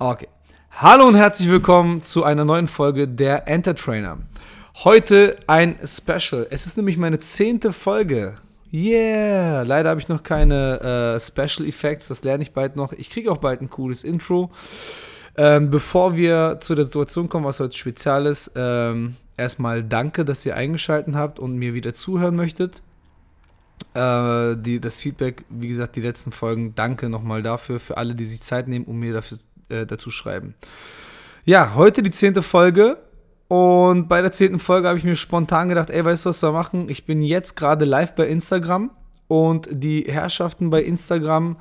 Okay. Hallo und herzlich willkommen zu einer neuen Folge der Entertrainer. Heute ein Special. Es ist nämlich meine zehnte Folge. Yeah! Leider habe ich noch keine äh, Special Effects, das lerne ich bald noch. Ich kriege auch bald ein cooles Intro. Ähm, bevor wir zu der Situation kommen, was heute speziell ist, ähm, erstmal danke, dass ihr eingeschaltet habt und mir wieder zuhören möchtet. Äh, die, das Feedback, wie gesagt, die letzten Folgen, danke nochmal dafür, für alle, die sich Zeit nehmen, um mir dafür, äh, dazu schreiben. Ja, heute die zehnte Folge. Und bei der zehnten Folge habe ich mir spontan gedacht, ey, weißt du, was wir machen? Ich bin jetzt gerade live bei Instagram und die Herrschaften bei Instagram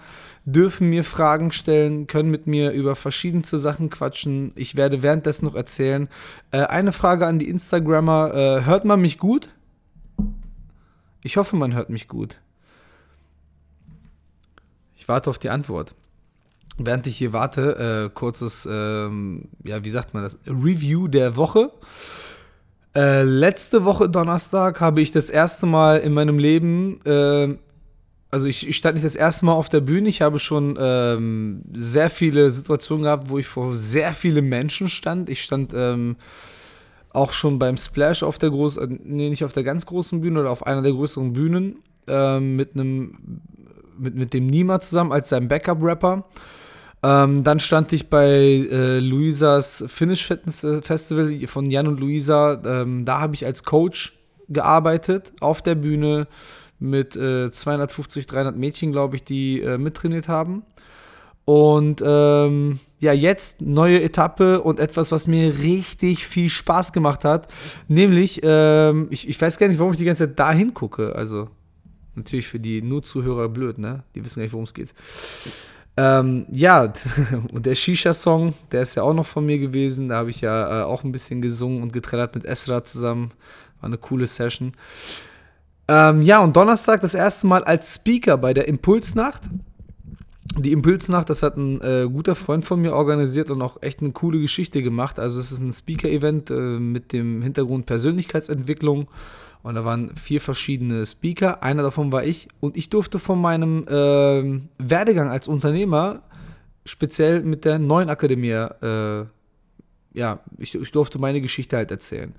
dürfen mir Fragen stellen, können mit mir über verschiedenste Sachen quatschen. Ich werde währenddessen noch erzählen. Äh, eine Frage an die Instagrammer: äh, Hört man mich gut? Ich hoffe, man hört mich gut. Ich warte auf die Antwort. Während ich hier warte, äh, kurzes, ähm, ja, wie sagt man das? Review der Woche. Äh, letzte Woche Donnerstag habe ich das erste Mal in meinem Leben, äh, also ich, ich, stand nicht das erste Mal auf der Bühne. Ich habe schon ähm, sehr viele Situationen gehabt, wo ich vor sehr vielen Menschen stand. Ich stand ähm, auch schon beim Splash auf der großen, äh, nee, nicht auf der ganz großen Bühne oder auf einer der größeren Bühnen ähm, mit einem, mit, mit dem Nima zusammen als sein Backup-Rapper. Ähm, dann stand ich bei äh, Luisas Finish Fitness äh, Festival von Jan und Luisa. Ähm, da habe ich als Coach gearbeitet auf der Bühne mit äh, 250, 300 Mädchen, glaube ich, die äh, mittrainiert haben. Und ähm, ja, jetzt neue Etappe und etwas, was mir richtig viel Spaß gemacht hat. Nämlich, ähm, ich, ich weiß gar nicht, warum ich die ganze Zeit da hingucke. Also, natürlich für die nur Zuhörer blöd, ne? Die wissen gar nicht, worum es geht. Ähm, ja, und der Shisha-Song, der ist ja auch noch von mir gewesen. Da habe ich ja äh, auch ein bisschen gesungen und getrellert mit Esra zusammen. War eine coole Session. Ähm, ja, und Donnerstag das erste Mal als Speaker bei der Impulsnacht die Impulsnacht, das hat ein äh, guter Freund von mir organisiert und auch echt eine coole Geschichte gemacht. Also es ist ein Speaker-Event äh, mit dem Hintergrund Persönlichkeitsentwicklung. Und da waren vier verschiedene Speaker. Einer davon war ich. Und ich durfte von meinem äh, Werdegang als Unternehmer, speziell mit der neuen Akademie, äh, ja, ich, ich durfte meine Geschichte halt erzählen.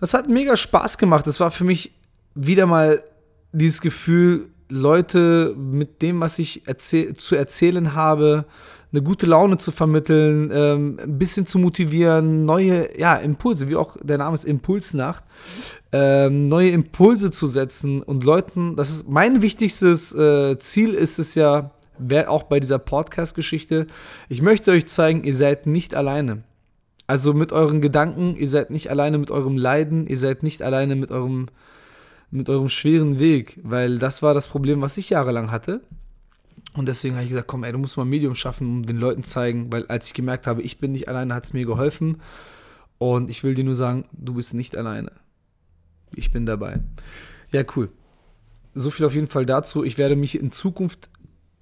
Das hat mega Spaß gemacht. Das war für mich wieder mal dieses Gefühl, Leute mit dem, was ich erzähl zu erzählen habe, eine gute Laune zu vermitteln, ähm, ein bisschen zu motivieren, neue ja, Impulse, wie auch der Name ist Impulsnacht, ähm, neue Impulse zu setzen und Leuten, das ist mein wichtigstes äh, Ziel ist es ja, auch bei dieser Podcast-Geschichte, ich möchte euch zeigen, ihr seid nicht alleine. Also mit euren Gedanken, ihr seid nicht alleine mit eurem Leiden, ihr seid nicht alleine mit eurem mit eurem schweren Weg, weil das war das Problem, was ich jahrelang hatte. Und deswegen habe ich gesagt, komm, ey, du musst mal ein Medium schaffen, um den Leuten zeigen, weil als ich gemerkt habe, ich bin nicht alleine, hat es mir geholfen. Und ich will dir nur sagen, du bist nicht alleine. Ich bin dabei. Ja, cool. So viel auf jeden Fall dazu. Ich werde mich in Zukunft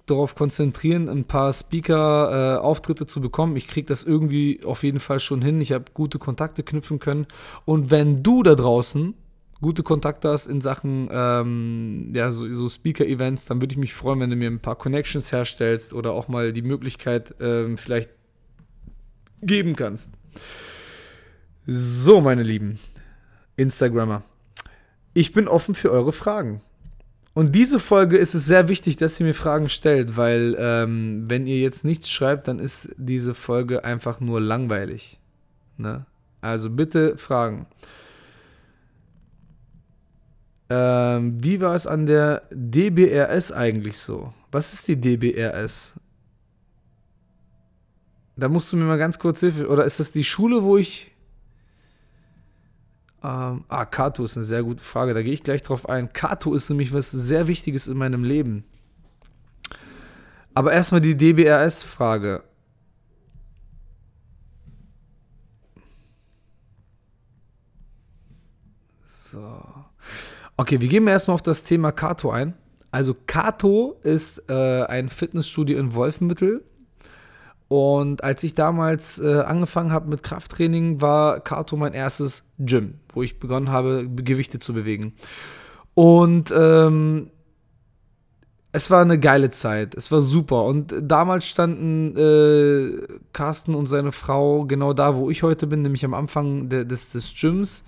darauf konzentrieren, ein paar Speaker-Auftritte äh, zu bekommen. Ich kriege das irgendwie auf jeden Fall schon hin. Ich habe gute Kontakte knüpfen können. Und wenn du da draußen gute Kontakte hast in Sachen ähm, ja, so, so Speaker-Events, dann würde ich mich freuen, wenn du mir ein paar Connections herstellst oder auch mal die Möglichkeit ähm, vielleicht geben kannst. So, meine lieben Instagrammer, ich bin offen für eure Fragen. Und diese Folge ist es sehr wichtig, dass ihr mir Fragen stellt, weil ähm, wenn ihr jetzt nichts schreibt, dann ist diese Folge einfach nur langweilig. Ne? Also bitte Fragen. Ähm, wie war es an der DBRS eigentlich so? Was ist die DBRS? Da musst du mir mal ganz kurz Hilfe. Oder ist das die Schule, wo ich. Ähm, ah, Kato ist eine sehr gute Frage. Da gehe ich gleich drauf ein. Kato ist nämlich was sehr Wichtiges in meinem Leben. Aber erstmal die DBRS-Frage. Okay, wir gehen erstmal auf das Thema Kato ein. Also Kato ist äh, ein Fitnessstudio in Wolfenbüttel. Und als ich damals äh, angefangen habe mit Krafttraining, war Kato mein erstes Gym, wo ich begonnen habe, Gewichte zu bewegen. Und ähm, es war eine geile Zeit. Es war super. Und damals standen äh, Carsten und seine Frau genau da, wo ich heute bin, nämlich am Anfang de, des, des Gyms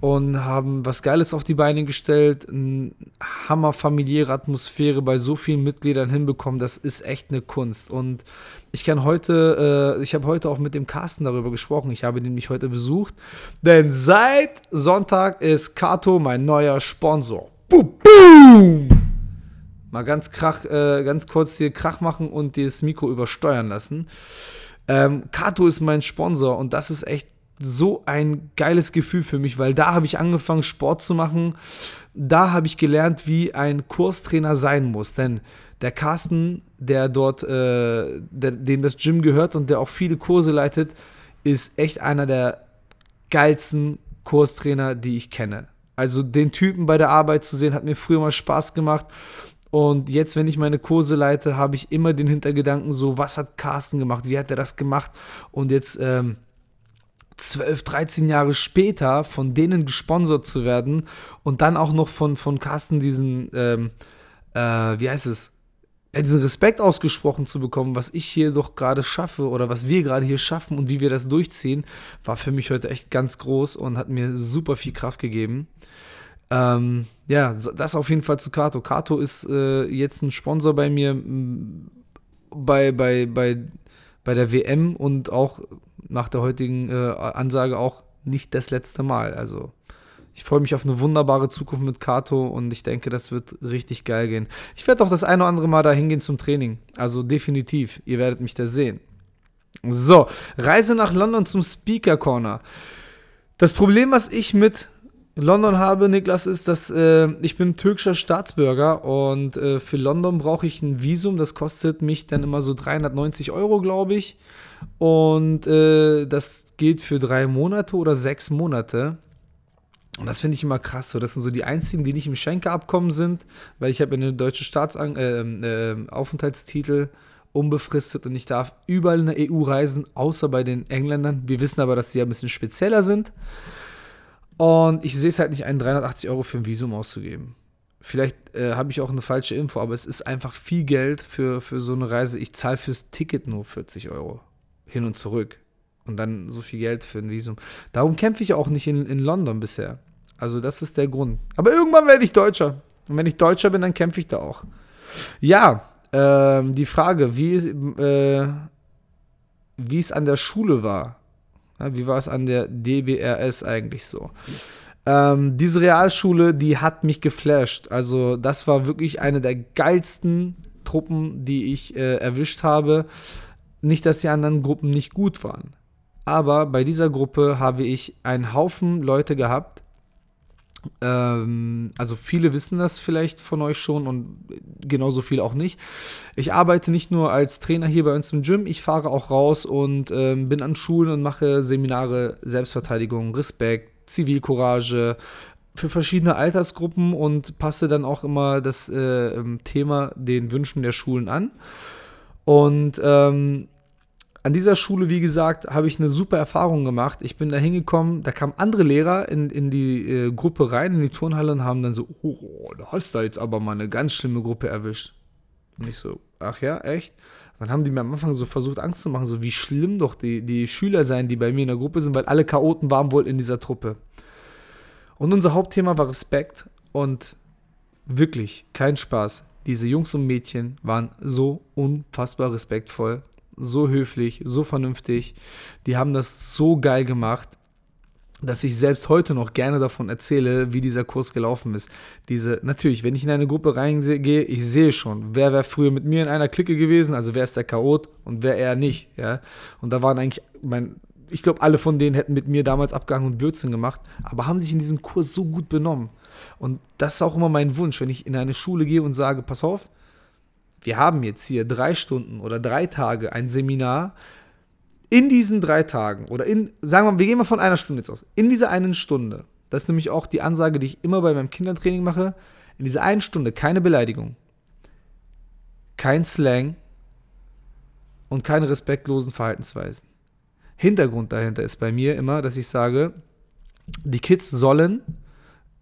und haben was Geiles auf die Beine gestellt. Eine hammer familiäre Atmosphäre bei so vielen Mitgliedern hinbekommen. Das ist echt eine Kunst. Und ich kann heute, äh, ich habe heute auch mit dem Carsten darüber gesprochen. Ich habe den mich heute besucht. Denn seit Sonntag ist Kato mein neuer Sponsor. Boom, boom! Mal ganz krach, äh, ganz kurz hier Krach machen und das Mikro übersteuern lassen. Ähm, Kato ist mein Sponsor und das ist echt so ein geiles Gefühl für mich, weil da habe ich angefangen, Sport zu machen. Da habe ich gelernt, wie ein Kurstrainer sein muss. Denn der Carsten, der dort, äh, der, dem das Gym gehört und der auch viele Kurse leitet, ist echt einer der geilsten Kurstrainer, die ich kenne. Also den Typen bei der Arbeit zu sehen, hat mir früher mal Spaß gemacht. Und jetzt, wenn ich meine Kurse leite, habe ich immer den Hintergedanken so, was hat Carsten gemacht, wie hat er das gemacht? Und jetzt ähm, 12, 13 Jahre später von denen gesponsert zu werden und dann auch noch von, von Carsten diesen, ähm, äh, wie heißt es, diesen Respekt ausgesprochen zu bekommen, was ich hier doch gerade schaffe oder was wir gerade hier schaffen und wie wir das durchziehen, war für mich heute echt ganz groß und hat mir super viel Kraft gegeben. Ähm, ja, das auf jeden Fall zu Kato. Kato ist äh, jetzt ein Sponsor bei mir bei, bei, bei, bei der WM und auch nach der heutigen äh, Ansage auch nicht das letzte Mal. Also ich freue mich auf eine wunderbare Zukunft mit Kato und ich denke, das wird richtig geil gehen. Ich werde auch das eine oder andere Mal da hingehen zum Training. Also definitiv. Ihr werdet mich da sehen. So, Reise nach London zum Speaker Corner. Das Problem, was ich mit London habe, Niklas, ist, dass äh, ich bin türkischer Staatsbürger und äh, für London brauche ich ein Visum. Das kostet mich dann immer so 390 Euro, glaube ich. Und äh, das geht für drei Monate oder sechs Monate. Und das finde ich immer krass. So, das sind so die einzigen, die nicht im Schenke-Abkommen sind, weil ich habe eine deutsche Staatsaufenthaltstitel äh, äh, unbefristet und ich darf überall in der EU reisen, außer bei den Engländern. Wir wissen aber, dass sie ja ein bisschen spezieller sind. Und ich sehe es halt nicht ein, 380 Euro für ein Visum auszugeben. Vielleicht äh, habe ich auch eine falsche Info, aber es ist einfach viel Geld für, für so eine Reise. Ich zahle fürs Ticket nur 40 Euro. Hin und zurück. Und dann so viel Geld für ein Visum. Darum kämpfe ich auch nicht in, in London bisher. Also das ist der Grund. Aber irgendwann werde ich Deutscher. Und wenn ich Deutscher bin, dann kämpfe ich da auch. Ja, ähm, die Frage, wie, äh, wie es an der Schule war. Ja, wie war es an der DBRS eigentlich so? Ähm, diese Realschule, die hat mich geflasht. Also das war wirklich eine der geilsten Truppen, die ich äh, erwischt habe. Nicht, dass die anderen Gruppen nicht gut waren. Aber bei dieser Gruppe habe ich einen Haufen Leute gehabt. Ähm, also viele wissen das vielleicht von euch schon und genauso viele auch nicht. Ich arbeite nicht nur als Trainer hier bei uns im Gym, ich fahre auch raus und ähm, bin an Schulen und mache Seminare Selbstverteidigung, Respekt, Zivilcourage, für verschiedene Altersgruppen und passe dann auch immer das äh, ähm, Thema den Wünschen der Schulen an. Und ähm, an dieser Schule, wie gesagt, habe ich eine super Erfahrung gemacht. Ich bin da hingekommen, da kamen andere Lehrer in, in die äh, Gruppe rein, in die Turnhalle und haben dann so, oh, da hast du jetzt aber mal eine ganz schlimme Gruppe erwischt. Und ich so, ach ja, echt? Dann haben die mir am Anfang so versucht, Angst zu machen, so wie schlimm doch die, die Schüler sein, die bei mir in der Gruppe sind, weil alle Chaoten waren wohl in dieser Truppe. Und unser Hauptthema war Respekt und wirklich kein Spaß. Diese Jungs und Mädchen waren so unfassbar respektvoll so höflich, so vernünftig. Die haben das so geil gemacht, dass ich selbst heute noch gerne davon erzähle, wie dieser Kurs gelaufen ist. Diese, natürlich, wenn ich in eine Gruppe reingehe, ich sehe schon, wer wäre früher mit mir in einer Clique gewesen, also wer ist der Chaot und wer eher nicht, ja. Und da waren eigentlich, mein, ich glaube, alle von denen hätten mit mir damals abgehangen und Blödsinn gemacht, aber haben sich in diesem Kurs so gut benommen. Und das ist auch immer mein Wunsch, wenn ich in eine Schule gehe und sage, pass auf, wir haben jetzt hier drei Stunden oder drei Tage ein Seminar. In diesen drei Tagen oder in, sagen wir mal, wir gehen mal von einer Stunde jetzt aus. In dieser einen Stunde, das ist nämlich auch die Ansage, die ich immer bei meinem Kindertraining mache, in dieser einen Stunde keine Beleidigung, kein Slang und keine respektlosen Verhaltensweisen. Hintergrund dahinter ist bei mir immer, dass ich sage, die Kids sollen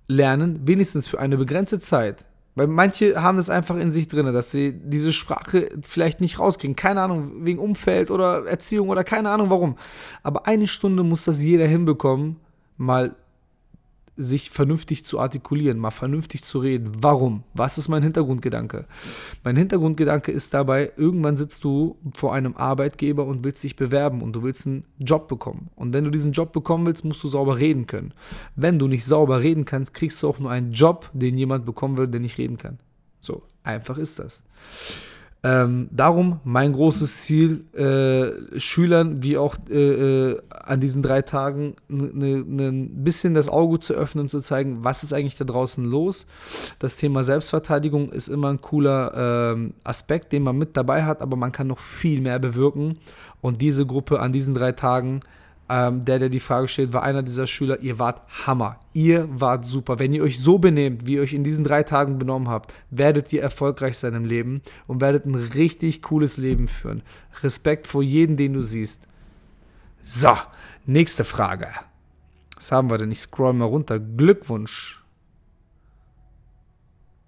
lernen, wenigstens für eine begrenzte Zeit, Weil manche haben es einfach in sich drin, dass sie diese Sprache vielleicht nicht rauskriegen. Keine Ahnung, wegen Umfeld oder Erziehung oder keine Ahnung warum. Aber eine Stunde muss das jeder hinbekommen, mal sich vernünftig zu artikulieren, mal vernünftig zu reden. Warum? Was ist mein Hintergrundgedanke? Mein Hintergrundgedanke ist dabei, irgendwann sitzt du vor einem Arbeitgeber und willst dich bewerben und du willst einen Job bekommen. Und wenn du diesen Job bekommen willst, musst du sauber reden können. Wenn du nicht sauber reden kannst, kriegst du auch nur einen Job, den jemand bekommen will, der nicht reden kann. So einfach ist das. Ähm, darum mein großes Ziel, äh, Schülern wie auch äh, äh an diesen drei Tagen ein bisschen das Auge zu öffnen und zu zeigen, was ist eigentlich da draußen los. Das Thema Selbstverteidigung ist immer ein cooler äh, Aspekt, den man mit dabei hat, aber man kann noch viel mehr bewirken. Und diese Gruppe an diesen drei Tagen ähm, der, der die Frage stellt, war einer dieser Schüler, ihr wart Hammer. Ihr wart super. Wenn ihr euch so benehmt, wie ihr euch in diesen drei Tagen benommen habt, werdet ihr erfolgreich sein im Leben und werdet ein richtig cooles Leben führen. Respekt vor jedem, den du siehst. So, nächste Frage. Was haben wir denn? Ich scroll mal runter. Glückwunsch.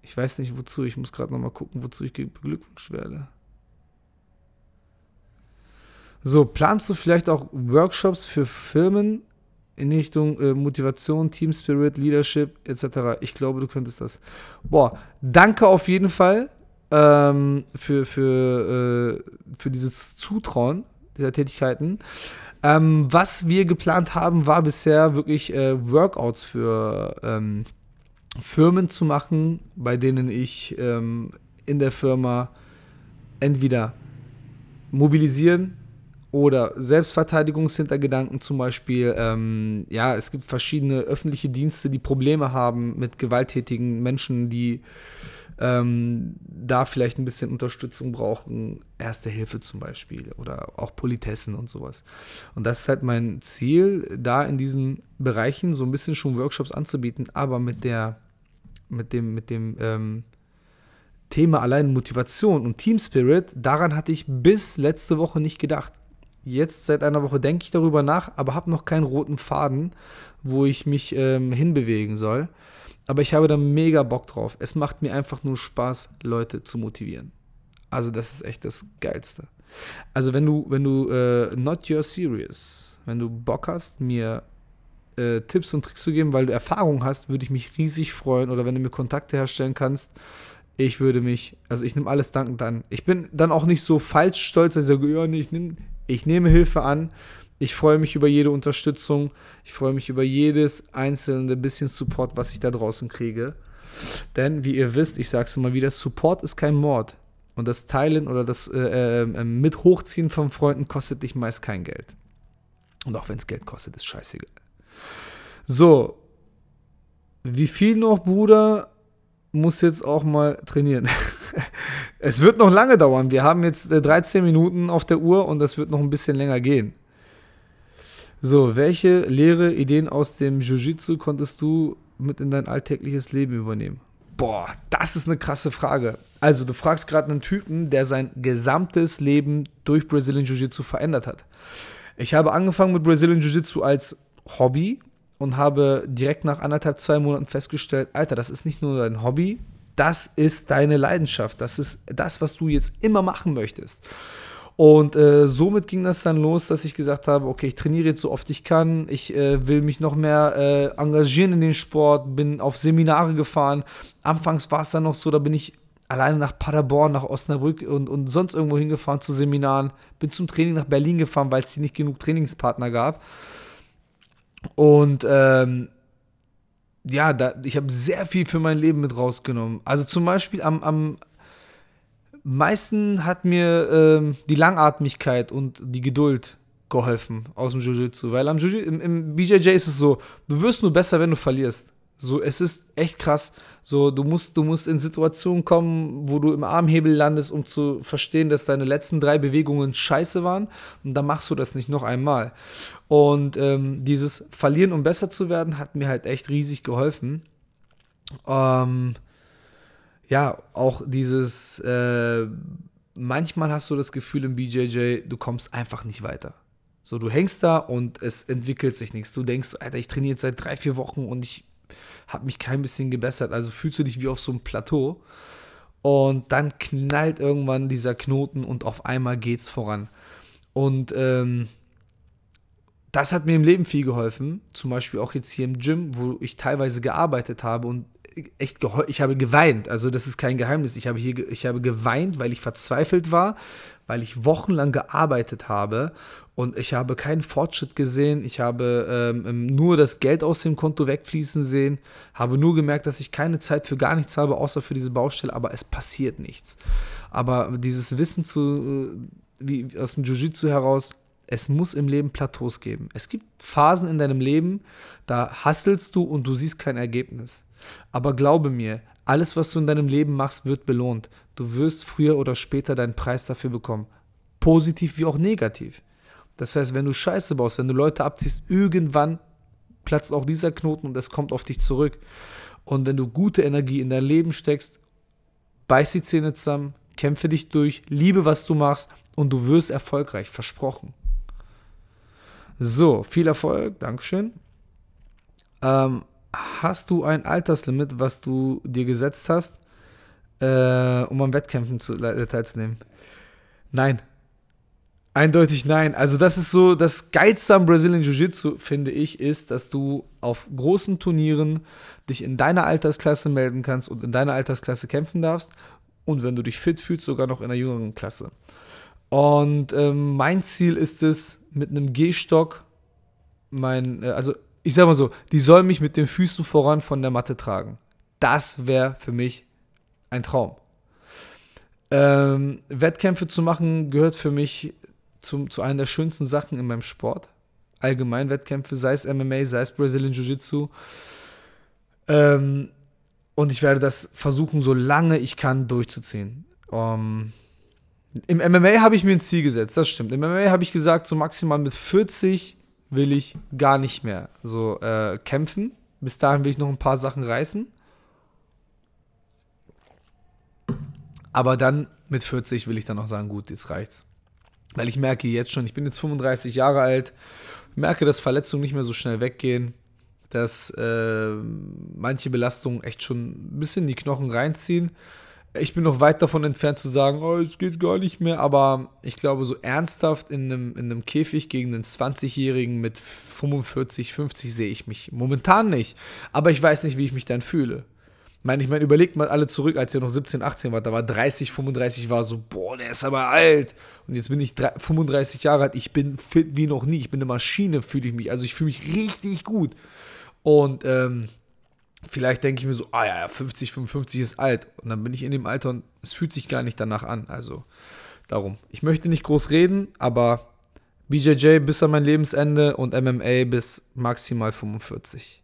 Ich weiß nicht wozu. Ich muss gerade noch mal gucken, wozu ich beglückwünscht werde. So, planst du vielleicht auch Workshops für Firmen in Richtung äh, Motivation, Team Spirit, Leadership etc.? Ich glaube, du könntest das. Boah, danke auf jeden Fall ähm, für, für, äh, für dieses Zutrauen dieser Tätigkeiten. Ähm, was wir geplant haben, war bisher wirklich äh, Workouts für ähm, Firmen zu machen, bei denen ich ähm, in der Firma entweder mobilisieren, oder Selbstverteidigungshintergedanken zum Beispiel. Ähm, ja, es gibt verschiedene öffentliche Dienste, die Probleme haben mit gewalttätigen Menschen, die ähm, da vielleicht ein bisschen Unterstützung brauchen. Erste Hilfe zum Beispiel oder auch Politessen und sowas. Und das ist halt mein Ziel, da in diesen Bereichen so ein bisschen schon Workshops anzubieten, aber mit der, mit dem, mit dem, ähm, Thema allein Motivation und Team Spirit, daran hatte ich bis letzte Woche nicht gedacht. Jetzt seit einer Woche denke ich darüber nach, aber habe noch keinen roten Faden, wo ich mich ähm, hinbewegen soll. Aber ich habe da mega Bock drauf. Es macht mir einfach nur Spaß, Leute zu motivieren. Also das ist echt das Geilste. Also wenn du, wenn du äh, not your serious, wenn du Bock hast, mir äh, Tipps und Tricks zu geben, weil du Erfahrung hast, würde ich mich riesig freuen. Oder wenn du mir Kontakte herstellen kannst, ich würde mich, also ich nehme alles dankend an. Ich bin dann auch nicht so falsch stolz, dass ich sage, ja, nee, ich nehme ich nehme Hilfe an. Ich freue mich über jede Unterstützung. Ich freue mich über jedes einzelne bisschen Support, was ich da draußen kriege. Denn, wie ihr wisst, ich sage es immer wieder, Support ist kein Mord. Und das Teilen oder das äh, äh, äh, mit Hochziehen von Freunden kostet dich meist kein Geld. Und auch wenn es Geld kostet, ist scheißegal. So, wie viel noch, Bruder? Muss jetzt auch mal trainieren. es wird noch lange dauern. Wir haben jetzt 13 äh, Minuten auf der Uhr und das wird noch ein bisschen länger gehen. So, welche Lehre, Ideen aus dem Jiu-Jitsu konntest du mit in dein alltägliches Leben übernehmen? Boah, das ist eine krasse Frage. Also, du fragst gerade einen Typen, der sein gesamtes Leben durch Brazilian Jiu-Jitsu verändert hat. Ich habe angefangen mit Brazilian Jiu-Jitsu als Hobby, und habe direkt nach anderthalb, zwei Monaten festgestellt, Alter, das ist nicht nur dein Hobby, das ist deine Leidenschaft, das ist das, was du jetzt immer machen möchtest. Und äh, somit ging das dann los, dass ich gesagt habe, okay, ich trainiere jetzt so oft ich kann, ich äh, will mich noch mehr äh, engagieren in den Sport, bin auf Seminare gefahren. Anfangs war es dann noch so, da bin ich alleine nach Paderborn, nach Osnabrück und, und sonst irgendwo hingefahren zu Seminaren, bin zum Training nach Berlin gefahren, weil es hier nicht genug Trainingspartner gab. Und ähm, ja, da, ich habe sehr viel für mein Leben mit rausgenommen. Also zum Beispiel am, am meisten hat mir ähm, die Langatmigkeit und die Geduld geholfen aus dem Jiu-Jitsu. Weil am Jiu im, im BJJ ist es so, du wirst nur besser, wenn du verlierst. So, es ist echt krass. So, du musst, du musst in Situationen kommen, wo du im Armhebel landest, um zu verstehen, dass deine letzten drei Bewegungen scheiße waren. Und dann machst du das nicht noch einmal. Und ähm, dieses Verlieren, um besser zu werden, hat mir halt echt riesig geholfen. Ähm, ja, auch dieses, äh, manchmal hast du das Gefühl im BJJ, du kommst einfach nicht weiter. So, du hängst da und es entwickelt sich nichts. Du denkst, Alter, ich trainiere jetzt seit drei, vier Wochen und ich habe mich kein bisschen gebessert. Also fühlst du dich wie auf so einem Plateau. Und dann knallt irgendwann dieser Knoten und auf einmal geht's voran. Und ähm, das hat mir im Leben viel geholfen. Zum Beispiel auch jetzt hier im Gym, wo ich teilweise gearbeitet habe und echt ich habe geweint. Also das ist kein Geheimnis. Ich habe hier ich habe geweint, weil ich verzweifelt war, weil ich wochenlang gearbeitet habe und ich habe keinen Fortschritt gesehen. Ich habe ähm, ähm, nur das Geld aus dem Konto wegfließen sehen, habe nur gemerkt, dass ich keine Zeit für gar nichts habe, außer für diese Baustelle, aber es passiert nichts. Aber dieses Wissen zu, äh, wie aus dem Jiu-Jitsu heraus, es muss im Leben Plateaus geben. Es gibt Phasen in deinem Leben, da hasselst du und du siehst kein Ergebnis. Aber glaube mir, alles, was du in deinem Leben machst, wird belohnt. Du wirst früher oder später deinen Preis dafür bekommen. Positiv wie auch negativ. Das heißt, wenn du Scheiße baust, wenn du Leute abziehst, irgendwann platzt auch dieser Knoten und es kommt auf dich zurück. Und wenn du gute Energie in dein Leben steckst, beiß die Zähne zusammen, kämpfe dich durch, liebe, was du machst und du wirst erfolgreich, versprochen. So, viel Erfolg, Dankeschön. Ähm, hast du ein Alterslimit, was du dir gesetzt hast, äh, um an Wettkämpfen zu, äh, teilzunehmen? Nein. Eindeutig nein. Also das ist so, das Geilste am Brazilian Jiu-Jitsu, finde ich, ist, dass du auf großen Turnieren dich in deiner Altersklasse melden kannst und in deiner Altersklasse kämpfen darfst. Und wenn du dich fit fühlst, sogar noch in einer jüngeren Klasse. Und ähm, mein Ziel ist es, mit einem Gehstock mein, äh, also ich sag mal so, die soll mich mit den Füßen voran von der Matte tragen. Das wäre für mich ein Traum. Ähm, Wettkämpfe zu machen gehört für mich zum, zu einer der schönsten Sachen in meinem Sport. Allgemein Wettkämpfe, sei es MMA, sei es Brazilian Jiu-Jitsu. Ähm, und ich werde das versuchen, so lange ich kann, durchzuziehen. Um, Im MMA habe ich mir ein Ziel gesetzt, das stimmt. Im MMA habe ich gesagt, so maximal mit 40 will ich gar nicht mehr so äh, kämpfen. Bis dahin will ich noch ein paar Sachen reißen. Aber dann mit 40 will ich dann auch sagen, gut, jetzt reicht's. Weil ich merke jetzt schon, ich bin jetzt 35 Jahre alt, merke, dass Verletzungen nicht mehr so schnell weggehen, dass äh, manche Belastungen echt schon ein bisschen die Knochen reinziehen ich bin noch weit davon entfernt zu sagen, oh, es geht gar nicht mehr, aber ich glaube, so ernsthaft in einem, in einem Käfig gegen einen 20-Jährigen mit 45, 50 sehe ich mich momentan nicht. Aber ich weiß nicht, wie ich mich dann fühle. Ich meine, ich meine, überlegt mal alle zurück, als ihr noch 17, 18 wart, da war 30, 35, war so, boah, der ist aber alt. Und jetzt bin ich 35 Jahre alt, ich bin fit wie noch nie, ich bin eine Maschine, fühle ich mich. Also ich fühle mich richtig gut. Und ähm, vielleicht denke ich mir so, ah ja, 50, 55 ist alt. Und dann bin ich in dem Alter und es fühlt sich gar nicht danach an. Also darum. Ich möchte nicht groß reden, aber BJJ bis an mein Lebensende und MMA bis maximal 45.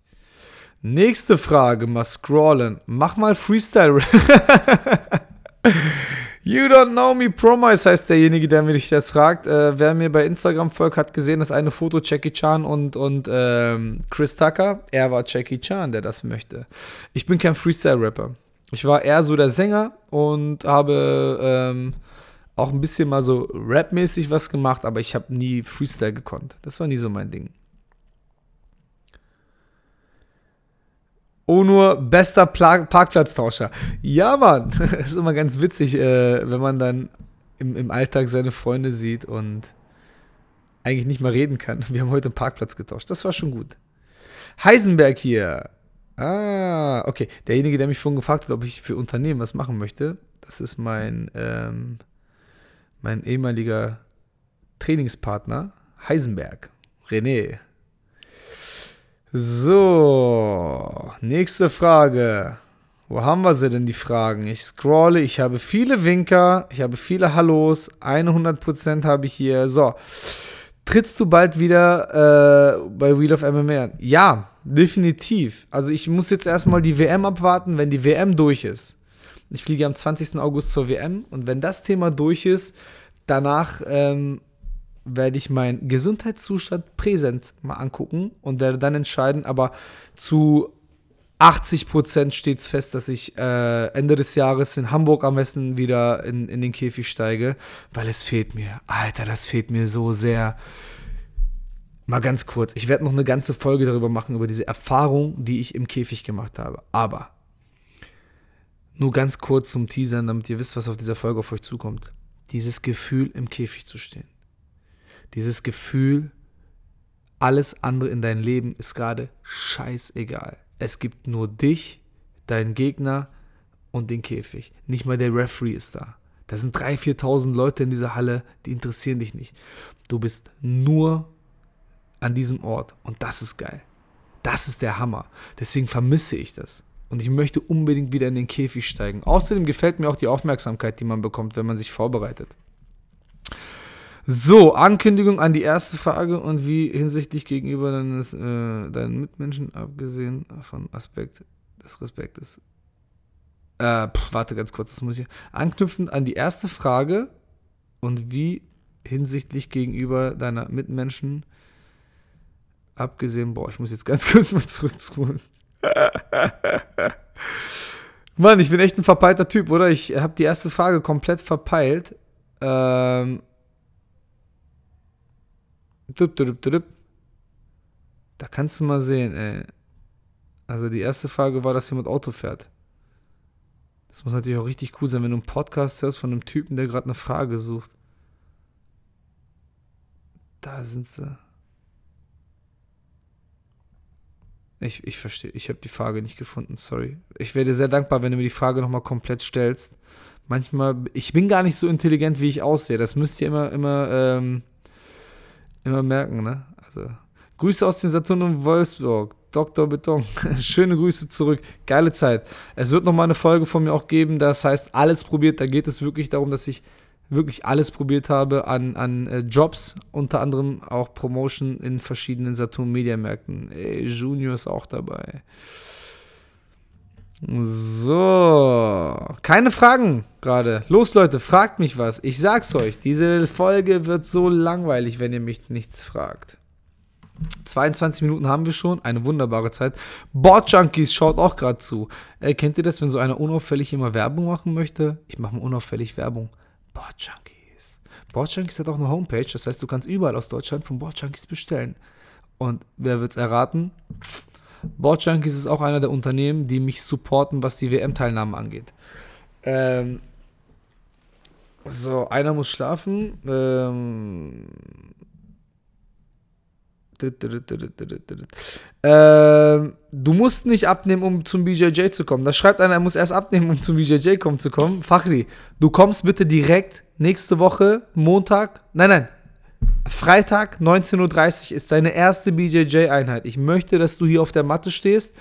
Nächste Frage, mal scrollen. Mach mal Freestyle. You don't know me, Promise heißt derjenige, der mich das fragt. Äh, wer mir bei Instagram folgt, hat gesehen, dass eine Foto Jackie Chan und, und ähm, Chris Tucker. Er war Jackie Chan, der das möchte. Ich bin kein Freestyle-Rapper. Ich war eher so der Sänger und habe ähm, auch ein bisschen mal so rapmäßig was gemacht, aber ich habe nie Freestyle gekonnt. Das war nie so mein Ding. Onur, bester Pla Parkplatztauscher. Ja, Mann, ist immer ganz witzig, äh, wenn man dann im, im Alltag seine Freunde sieht und eigentlich nicht mal reden kann. Wir haben heute einen Parkplatz getauscht. Das war schon gut. Heisenberg hier. Ah, okay. Derjenige, der mich vorhin gefragt hat, ob ich für Unternehmen was machen möchte, das ist mein, ähm, mein ehemaliger Trainingspartner, Heisenberg. René. So, nächste Frage. Wo haben wir sie denn, die Fragen? Ich scrolle, ich habe viele Winker, ich habe viele Hallos, 100% habe ich hier. So, trittst du bald wieder äh, bei Wheel of MMA? Ja, definitiv. Also ich muss jetzt erstmal die WM abwarten, wenn die WM durch ist. Ich fliege am 20. August zur WM und wenn das Thema durch ist, danach ähm, werde ich meinen Gesundheitszustand präsent mal angucken und werde dann entscheiden, aber zu 80 Prozent steht es fest, dass ich äh, Ende des Jahres in Hamburg am besten wieder in, in den Käfig steige, weil es fehlt mir. Alter, das fehlt mir so sehr. mal ganz kurz, ich werde noch eine ganze Folge darüber machen, über diese Erfahrung, die ich im Käfig gemacht habe. Aber nur ganz kurz zum Teasern, damit ihr wisst, was auf dieser Folge auf euch zukommt. Dieses Gefühl, im Käfig zu stehen. Dieses Gefühl, alles andere in deinem Leben ist gerade scheißegal. Es gibt nur dich, deinen Gegner und den Käfig. Nicht mal der Referee ist da. Da sind 3.000, 4.000 Leute in dieser Halle, die interessieren dich nicht. Du bist nur an diesem Ort und das ist geil. Das ist der Hammer. Deswegen vermisse ich das. Und ich möchte unbedingt wieder in den Käfig steigen. Außerdem gefällt mir auch die Aufmerksamkeit, die man bekommt, wenn man sich vorbereitet. So, Ankündigung an die erste Frage und wie hinsichtlich gegenüber deines, äh, deinen Mitmenschen, abgesehen von Aspekt des Respektes. Äh, pff, warte ganz kurz, das muss ich. Anknüpfend an die erste Frage und wie hinsichtlich gegenüber deiner Mitmenschen, abgesehen, boah, ich muss jetzt ganz kurz mal zurückscrollen. Mann, ich bin echt ein verpeilter Typ, oder? Ich habe die erste Frage komplett verpeilt. Ähm. Da kannst du mal sehen, ey. Also die erste Frage war, dass jemand Auto fährt. Das muss natürlich auch richtig cool sein, wenn du einen Podcast hörst von einem Typen, der gerade eine Frage sucht. Da sind sie. Ich, ich verstehe, ich habe die Frage nicht gefunden, sorry. Ich wäre dir sehr dankbar, wenn du mir die Frage nochmal komplett stellst. Manchmal, ich bin gar nicht so intelligent, wie ich aussehe. Das müsst ihr immer, immer, ähm, immer merken, ne? Also, Grüße aus den Saturn und Wolfsburg. Dr. Beton. Schöne Grüße zurück. Geile Zeit. Es wird nochmal eine Folge von mir auch geben, das heißt, alles probiert. Da geht es wirklich darum, dass ich wirklich alles probiert habe an, an äh, Jobs, unter anderem auch Promotion in verschiedenen Saturn Media Märkten. Junior ist auch dabei. So, keine Fragen gerade. Los Leute, fragt mich was. Ich sag's euch, diese Folge wird so langweilig, wenn ihr mich nichts fragt. 22 Minuten haben wir schon, eine wunderbare Zeit. Board Junkies schaut auch gerade zu. Äh, kennt ihr das, wenn so einer unauffällig immer Werbung machen möchte? Ich mache mal unauffällig Werbung. Board Junkies. Board Junkies hat auch eine Homepage, das heißt, du kannst überall aus Deutschland von Board Junkies bestellen. Und wer wird's erraten? Board Junkies ist auch einer der Unternehmen, die mich supporten, was die WM-Teilnahme angeht. Ähm, so, einer muss schlafen. Ähm, ähm, du musst nicht abnehmen, um zum BJJ zu kommen. Da schreibt einer, er muss erst abnehmen, um zum BJJ kommen zu kommen. Fachri, du kommst bitte direkt nächste Woche, Montag, nein, nein, Freitag 19.30 Uhr ist deine erste BJJ-Einheit. Ich möchte, dass du hier auf der Matte stehst.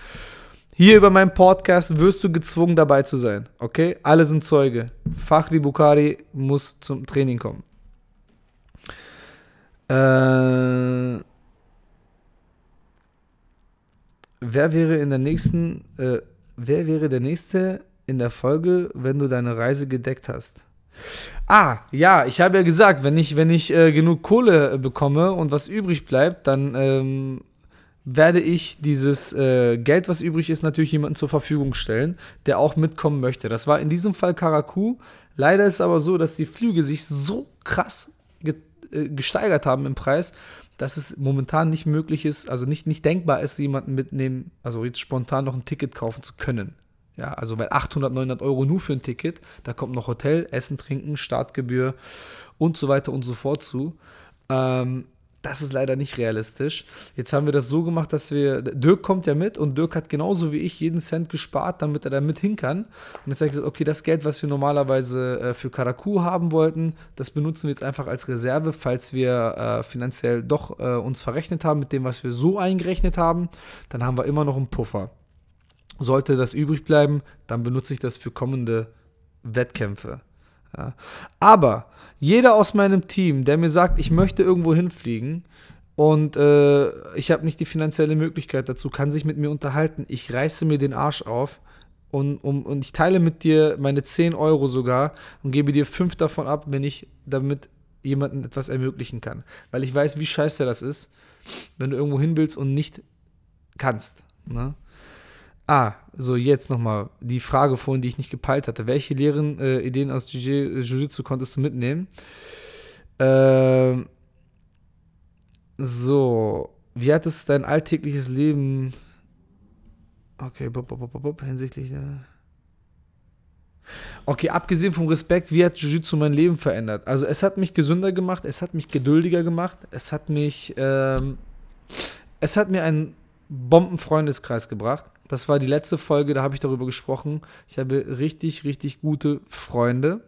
Hier über meinen Podcast wirst du gezwungen dabei zu sein. Okay? Alle sind Zeuge. Fachri Bukhari muss zum Training kommen. Äh wer wäre in der nächsten, äh, wer wäre der nächste in der Folge, wenn du deine Reise gedeckt hast? Ah, ja, ich habe ja gesagt, wenn ich, wenn ich äh, genug Kohle äh, bekomme und was übrig bleibt, dann ähm, werde ich dieses äh, Geld, was übrig ist, natürlich jemandem zur Verfügung stellen, der auch mitkommen möchte. Das war in diesem Fall Karaku. Leider ist es aber so, dass die Flüge sich so krass ge äh, gesteigert haben im Preis, dass es momentan nicht möglich ist, also nicht, nicht denkbar ist, jemanden mitnehmen, also jetzt spontan noch ein Ticket kaufen zu können. Ja, also weil 800, 900 Euro nur für ein Ticket, da kommt noch Hotel, Essen, Trinken, Startgebühr und so weiter und so fort zu. Ähm, das ist leider nicht realistisch. Jetzt haben wir das so gemacht, dass wir. Dirk kommt ja mit und Dirk hat genauso wie ich jeden Cent gespart, damit er da mit hin kann. Und jetzt habe ich gesagt, okay, das Geld, was wir normalerweise äh, für Karaku haben wollten, das benutzen wir jetzt einfach als Reserve, falls wir äh, finanziell doch äh, uns verrechnet haben mit dem, was wir so eingerechnet haben. Dann haben wir immer noch einen Puffer. Sollte das übrig bleiben, dann benutze ich das für kommende Wettkämpfe. Ja. Aber jeder aus meinem Team, der mir sagt, ich möchte irgendwo hinfliegen und äh, ich habe nicht die finanzielle Möglichkeit dazu, kann sich mit mir unterhalten. Ich reiße mir den Arsch auf und, um, und ich teile mit dir meine 10 Euro sogar und gebe dir 5 davon ab, wenn ich damit jemandem etwas ermöglichen kann. Weil ich weiß, wie scheiße das ist, wenn du irgendwo hin willst und nicht kannst. Ne? Ah, so jetzt nochmal die Frage vorhin, die ich nicht gepeilt hatte. Welche leeren äh, Ideen aus Jiu-Jitsu konntest du mitnehmen? Ähm, So, wie hat es dein alltägliches Leben. Okay, bop, bop, bop, bop, hinsichtlich. Ne? Okay, abgesehen vom Respekt, wie hat Jiu-Jitsu mein Leben verändert? Also, es hat mich gesünder gemacht, es hat mich geduldiger gemacht, es hat mich. Ähm, es hat mir einen Bombenfreundeskreis gebracht. Das war die letzte Folge, da habe ich darüber gesprochen. Ich habe richtig, richtig gute Freunde.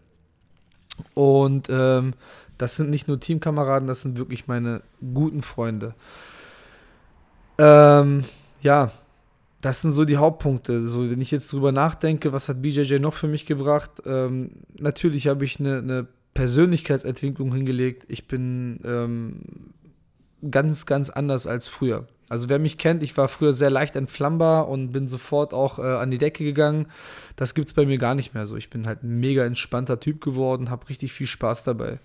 Und ähm, das sind nicht nur Teamkameraden, das sind wirklich meine guten Freunde. Ähm, ja, das sind so die Hauptpunkte. So, wenn ich jetzt drüber nachdenke, was hat BJJ noch für mich gebracht? Ähm, natürlich habe ich eine, eine, Persönlichkeitsentwicklung hingelegt. Ich bin ähm, ganz, ganz anders als früher. Also wer mich kennt, ich war früher sehr leicht entflammbar und bin sofort auch äh, an die Decke gegangen. Das gibt es bei mir gar nicht mehr so. Ich bin halt ein mega entspannter Typ geworden, habe richtig viel Spaß dabei.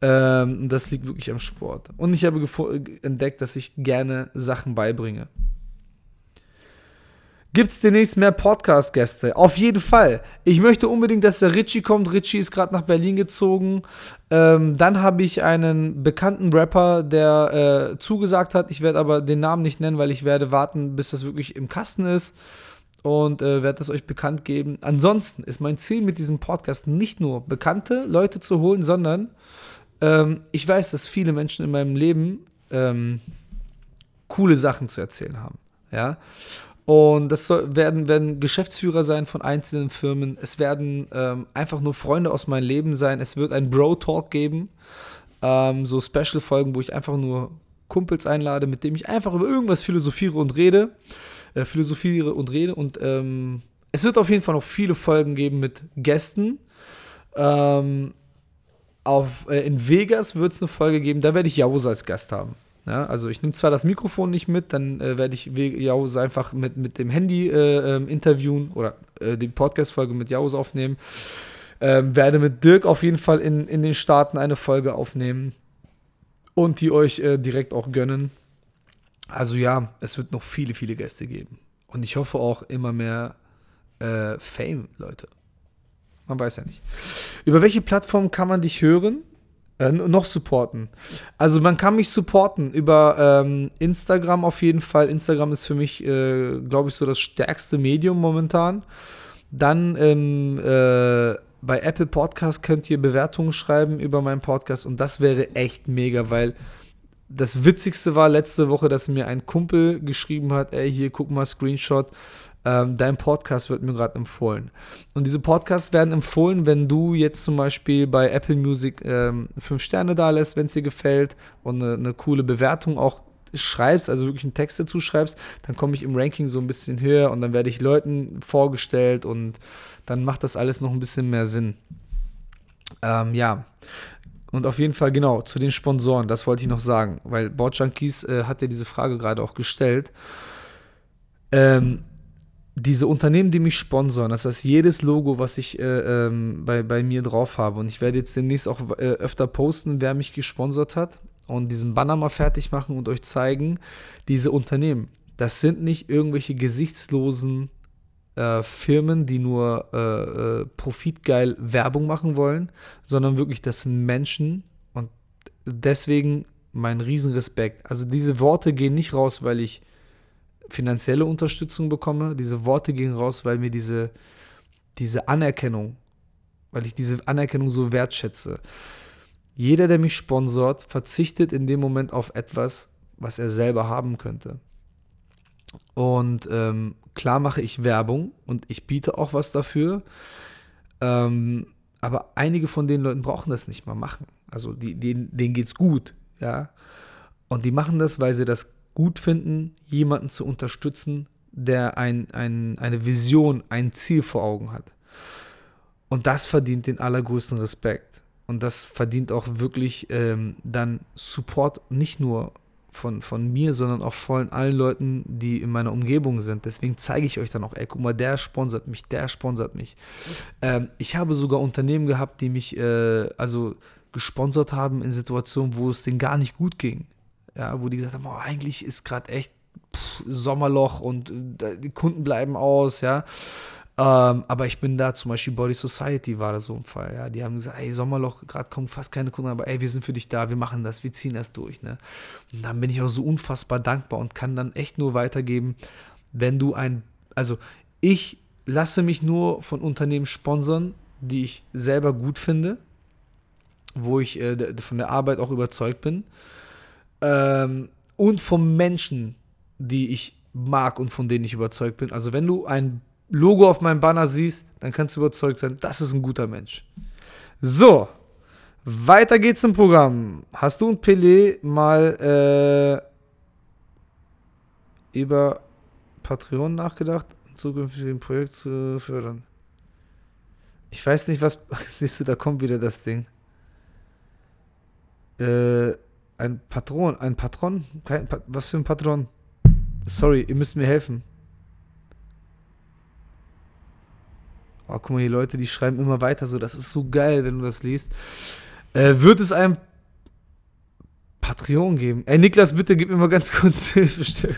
Ähm, das liegt wirklich am Sport. Und ich habe entdeckt, dass ich gerne Sachen beibringe. Gibt es demnächst mehr Podcast-Gäste? Auf jeden Fall. Ich möchte unbedingt, dass der Richie kommt. Richie ist gerade nach Berlin gezogen. Ähm, dann habe ich einen bekannten Rapper, der äh, zugesagt hat. Ich werde aber den Namen nicht nennen, weil ich werde warten, bis das wirklich im Kasten ist und äh, werde das euch bekannt geben. Ansonsten ist mein Ziel mit diesem Podcast nicht nur bekannte Leute zu holen, sondern ähm, ich weiß, dass viele Menschen in meinem Leben ähm, coole Sachen zu erzählen haben. Ja. Und das soll, werden, werden Geschäftsführer sein von einzelnen Firmen. Es werden ähm, einfach nur Freunde aus meinem Leben sein. Es wird ein Bro-Talk geben. Ähm, so Special-Folgen, wo ich einfach nur Kumpels einlade, mit dem ich einfach über irgendwas philosophiere und rede. Äh, philosophiere und rede. Und ähm, es wird auf jeden Fall noch viele Folgen geben mit Gästen. Ähm, auf, äh, in Vegas wird es eine Folge geben, da werde ich Jause als Gast haben. Ja, also ich nehme zwar das Mikrofon nicht mit, dann äh, werde ich Jause einfach mit, mit dem Handy äh, ähm, interviewen oder äh, die Podcast-Folge mit Jause aufnehmen. Ähm, werde mit Dirk auf jeden Fall in, in den Staaten eine Folge aufnehmen und die euch äh, direkt auch gönnen. Also ja, es wird noch viele, viele Gäste geben. Und ich hoffe auch immer mehr äh, Fame, Leute. Man weiß ja nicht. Über welche Plattform kann man dich hören? Äh, noch supporten. Also man kann mich supporten über ähm, Instagram auf jeden Fall. Instagram ist für mich, äh, glaube ich, so das stärkste Medium momentan. Dann ähm, äh, bei Apple Podcast könnt ihr Bewertungen schreiben über meinen Podcast und das wäre echt mega, weil das Witzigste war letzte Woche, dass mir ein Kumpel geschrieben hat, ey, hier guck mal Screenshot ähm, dein Podcast wird mir gerade empfohlen. Und diese Podcasts werden empfohlen, wenn du jetzt zum Beispiel bei Apple Music ähm, fünf Sterne da lässt, wenn es dir gefällt und eine, eine coole Bewertung auch schreibst, also wirklich einen Text dazu schreibst, dann komme ich im Ranking so ein bisschen höher und dann werde ich Leuten vorgestellt und dann macht das alles noch ein bisschen mehr Sinn. Ähm, ja. Und auf jeden Fall, genau, zu den Sponsoren, das wollte ich noch sagen, weil Board Junkies äh, hat ja diese Frage gerade auch gestellt. Ähm, diese Unternehmen, die mich sponsern, das heißt jedes Logo, was ich äh, ähm, bei, bei mir drauf habe, und ich werde jetzt demnächst auch äh, öfter posten, wer mich gesponsert hat und diesen Banner mal fertig machen und euch zeigen, diese Unternehmen, das sind nicht irgendwelche gesichtslosen äh, Firmen, die nur äh, äh, profitgeil Werbung machen wollen, sondern wirklich, das sind Menschen und deswegen mein Riesenrespekt. Also diese Worte gehen nicht raus, weil ich finanzielle Unterstützung bekomme. Diese Worte gehen raus, weil mir diese, diese Anerkennung, weil ich diese Anerkennung so wertschätze. Jeder, der mich sponsort, verzichtet in dem Moment auf etwas, was er selber haben könnte. Und ähm, klar mache ich Werbung und ich biete auch was dafür. Ähm, aber einige von den Leuten brauchen das nicht mal machen. Also die, denen, denen geht's gut, ja. Und die machen das, weil sie das gut finden, jemanden zu unterstützen, der ein, ein, eine Vision, ein Ziel vor Augen hat. Und das verdient den allergrößten Respekt. Und das verdient auch wirklich ähm, dann Support nicht nur von, von mir, sondern auch von allen Leuten, die in meiner Umgebung sind. Deswegen zeige ich euch dann auch, ey, guck mal, der sponsert mich, der sponsert mich. Ähm, ich habe sogar Unternehmen gehabt, die mich äh, also gesponsert haben in Situationen, wo es denen gar nicht gut ging ja, wo die gesagt haben, oh, eigentlich ist gerade echt pff, Sommerloch und äh, die Kunden bleiben aus, ja. Ähm, aber ich bin da, zum Beispiel Body Society war da so ein Fall. Ja. Die haben gesagt, ey, Sommerloch, gerade kommen fast keine Kunden, aber ey, wir sind für dich da, wir machen das, wir ziehen das durch. Ne? Und dann bin ich auch so unfassbar dankbar und kann dann echt nur weitergeben, wenn du ein, also ich lasse mich nur von Unternehmen sponsern, die ich selber gut finde, wo ich äh, von der Arbeit auch überzeugt bin ähm, und von Menschen, die ich mag und von denen ich überzeugt bin. Also wenn du ein Logo auf meinem Banner siehst, dann kannst du überzeugt sein, das ist ein guter Mensch. So, weiter geht's im Programm. Hast du und Pelé mal äh, über Patreon nachgedacht, um zukünftig ein Projekt zu fördern? Ich weiß nicht, was. Siehst du, da kommt wieder das Ding. Äh, ein Patron, ein Patron? Kein, was für ein Patron? Sorry, ihr müsst mir helfen. Oh, guck mal, die Leute, die schreiben immer weiter so. Das ist so geil, wenn du das liest. Äh, wird es ein Patreon geben? Ey, Niklas, bitte gib mir mal ganz kurz Hilfestellung.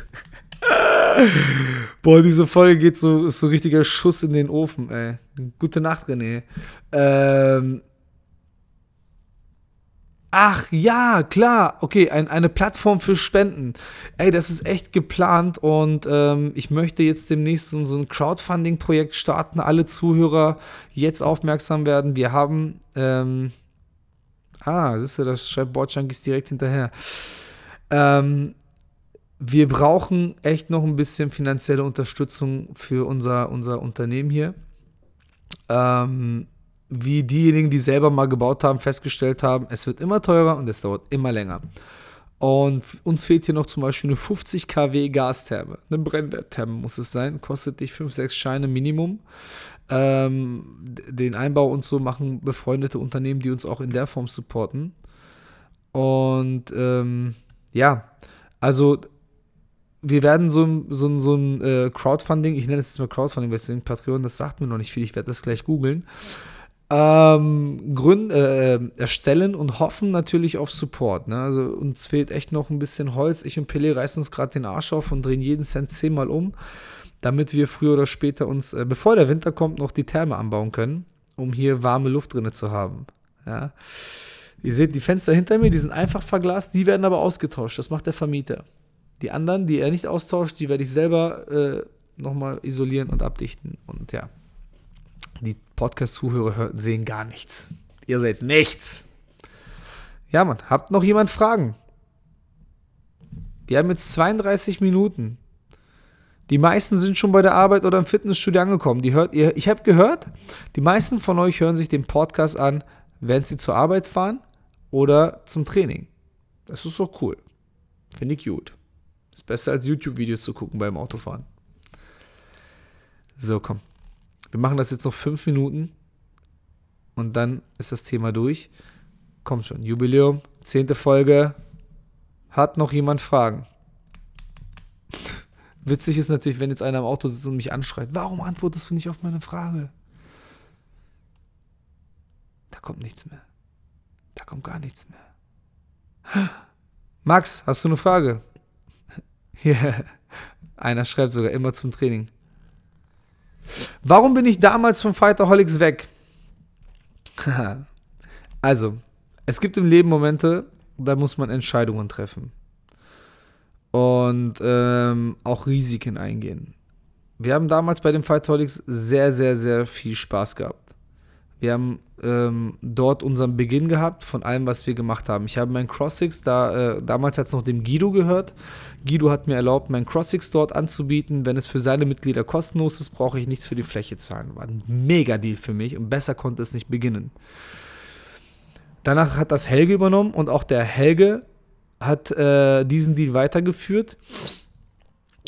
Boah, diese Folge geht so, ist so richtiger Schuss in den Ofen, ey. Gute Nacht, René. Ähm, Ach ja, klar. Okay, ein, eine Plattform für Spenden. Ey, das ist echt geplant und ähm, ich möchte jetzt demnächst so, ein Crowdfunding-Projekt starten. Alle Zuhörer jetzt aufmerksam werden. Wir haben. Ähm, ah, siehst du, das schreibt Bordjunkies direkt hinterher. Ähm, wir brauchen echt noch ein bisschen finanzielle Unterstützung für unser, unser Unternehmen hier. Ähm, wie diejenigen, die selber mal gebaut haben, festgestellt haben, es wird immer teurer und es dauert immer länger. Und uns fehlt hier noch zum Beispiel eine 50 kW Gastherme. Eine Brennwerttherme muss es sein. Kostet dich 5, 6 Scheine Minimum. Ähm, den Einbau und so machen befreundete Unternehmen, die uns auch in der Form supporten. Und ähm, ja, also wir werden so, so, so ein äh, Crowdfunding, ich nenne es jetzt mal Crowdfunding, weil es in Patreon, das sagt mir noch nicht viel, ich werde das gleich googeln ähm, Gründ, äh, erstellen und hoffen natürlich auf Support. Ne? Also uns fehlt echt noch ein bisschen Holz. Ich und Pele reißen uns gerade den Arsch auf und drehen jeden Cent zehnmal um, damit wir früher oder später uns, äh, bevor der Winter kommt, noch die Therme anbauen können, um hier warme Luft drin zu haben. Ja? Ihr seht die Fenster hinter mir, die sind einfach verglast, die werden aber ausgetauscht. Das macht der Vermieter. Die anderen, die er nicht austauscht, die werde ich selber äh, nochmal isolieren und abdichten. Und ja, Podcast-Zuhörer sehen gar nichts. Ihr seht nichts. Ja, Mann, habt noch jemand Fragen? Wir haben jetzt 32 Minuten. Die meisten sind schon bei der Arbeit oder im Fitnessstudio angekommen. Die hört ihr, ich habe gehört, die meisten von euch hören sich den Podcast an, wenn sie zur Arbeit fahren oder zum Training. Das ist doch cool. Finde ich gut. Ist besser als YouTube-Videos zu gucken beim Autofahren. So, komm. Wir machen das jetzt noch fünf Minuten und dann ist das Thema durch. Kommt schon, Jubiläum, zehnte Folge. Hat noch jemand Fragen? Witzig ist natürlich, wenn jetzt einer im Auto sitzt und mich anschreit. Warum antwortest du nicht auf meine Frage? Da kommt nichts mehr. Da kommt gar nichts mehr. Max, hast du eine Frage? yeah. Einer schreibt sogar immer zum Training. Warum bin ich damals von Fighterholics weg? also, es gibt im Leben Momente, da muss man Entscheidungen treffen. Und ähm, auch Risiken eingehen. Wir haben damals bei den Fighterholics sehr, sehr, sehr viel Spaß gehabt. Wir haben ähm, dort unseren Beginn gehabt von allem, was wir gemacht haben. Ich habe mein Crossix, da, äh, damals hat es noch dem Guido gehört. Guido hat mir erlaubt, mein Crossix dort anzubieten. Wenn es für seine Mitglieder kostenlos ist, brauche ich nichts für die Fläche zahlen. War ein Mega-Deal für mich und besser konnte es nicht beginnen. Danach hat das Helge übernommen und auch der Helge hat äh, diesen Deal weitergeführt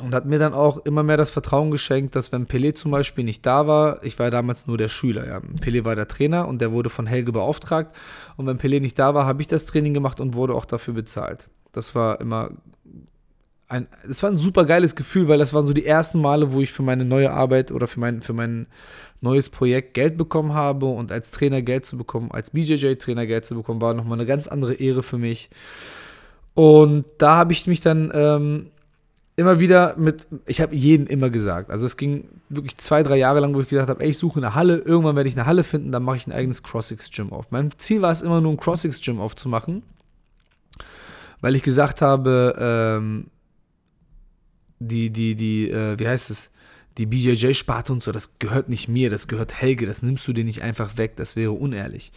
und hat mir dann auch immer mehr das Vertrauen geschenkt, dass wenn Pelé zum Beispiel nicht da war, ich war damals nur der Schüler, ja. Pelé war der Trainer und der wurde von Helge beauftragt. Und wenn Pelé nicht da war, habe ich das Training gemacht und wurde auch dafür bezahlt. Das war immer ein, das war ein super geiles Gefühl, weil das waren so die ersten Male, wo ich für meine neue Arbeit oder für mein, für mein neues Projekt Geld bekommen habe und als Trainer Geld zu bekommen, als BJJ-Trainer Geld zu bekommen, war nochmal eine ganz andere Ehre für mich. Und da habe ich mich dann ähm, immer wieder mit, ich habe jeden immer gesagt. Also es ging wirklich zwei, drei Jahre lang, wo ich gesagt habe, ey, ich suche eine Halle, irgendwann werde ich eine Halle finden, dann mache ich ein eigenes CrossX-Gym auf. Mein Ziel war es immer nur, ein CrossX-Gym aufzumachen, weil ich gesagt habe, ähm, die, die, die, äh, wie heißt es, die BJJ-Sparte und so, das gehört nicht mir, das gehört Helge, das nimmst du dir nicht einfach weg, das wäre unehrlich.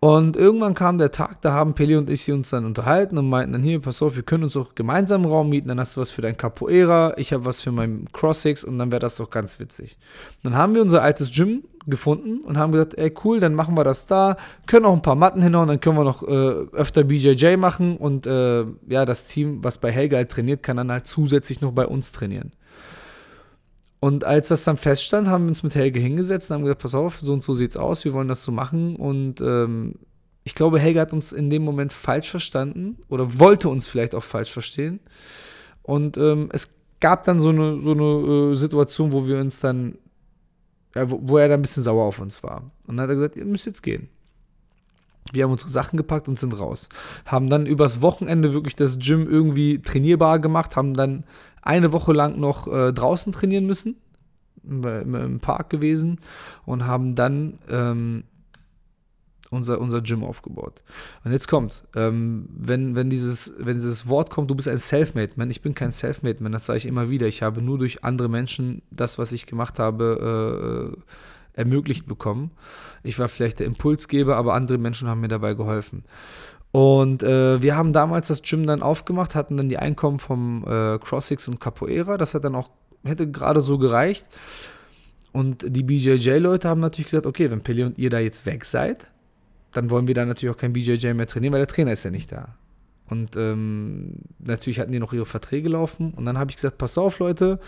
Und irgendwann kam der Tag, da haben Peli und ich uns dann unterhalten und meinten dann hier, pass auf, wir können uns auch gemeinsam einen Raum mieten, dann hast du was für dein Capoeira, ich habe was für mein Crossix und dann wäre das doch ganz witzig. Dann haben wir unser altes Gym gefunden und haben gesagt, ey cool, dann machen wir das da, können auch ein paar Matten hinhauen, dann können wir noch äh, öfter BJJ machen und äh, ja, das Team, was bei Helga halt trainiert, kann dann halt zusätzlich noch bei uns trainieren. Und als das dann feststand, haben wir uns mit Helge hingesetzt und haben gesagt, pass auf, so und so sieht's aus, wir wollen das so machen. Und ähm, ich glaube, Helge hat uns in dem Moment falsch verstanden oder wollte uns vielleicht auch falsch verstehen. Und ähm, es gab dann so eine, so eine äh, Situation, wo wir uns dann, wo, wo, er dann ein bisschen sauer auf uns war. Und dann hat er gesagt, ihr müsst jetzt gehen. Wir haben unsere Sachen gepackt und sind raus. Haben dann übers Wochenende wirklich das Gym irgendwie trainierbar gemacht, haben dann eine Woche lang noch äh, draußen trainieren müssen, im Park gewesen und haben dann ähm, unser, unser Gym aufgebaut. Und jetzt kommt's. Ähm, wenn, wenn, dieses, wenn dieses Wort kommt, du bist ein Selfmade-Man. Ich bin kein Selfmade-Man, das sage ich immer wieder. Ich habe nur durch andere Menschen das, was ich gemacht habe, äh, ermöglicht bekommen. Ich war vielleicht der Impulsgeber, aber andere Menschen haben mir dabei geholfen. Und äh, wir haben damals das Gym dann aufgemacht, hatten dann die Einkommen vom äh, Crossix und Capoeira. Das hat dann auch, hätte gerade so gereicht. Und die BJJ-Leute haben natürlich gesagt, okay, wenn Pele und ihr da jetzt weg seid, dann wollen wir da natürlich auch kein BJJ mehr trainieren, weil der Trainer ist ja nicht da. Und ähm, natürlich hatten die noch ihre Verträge laufen. Und dann habe ich gesagt, pass auf, Leute,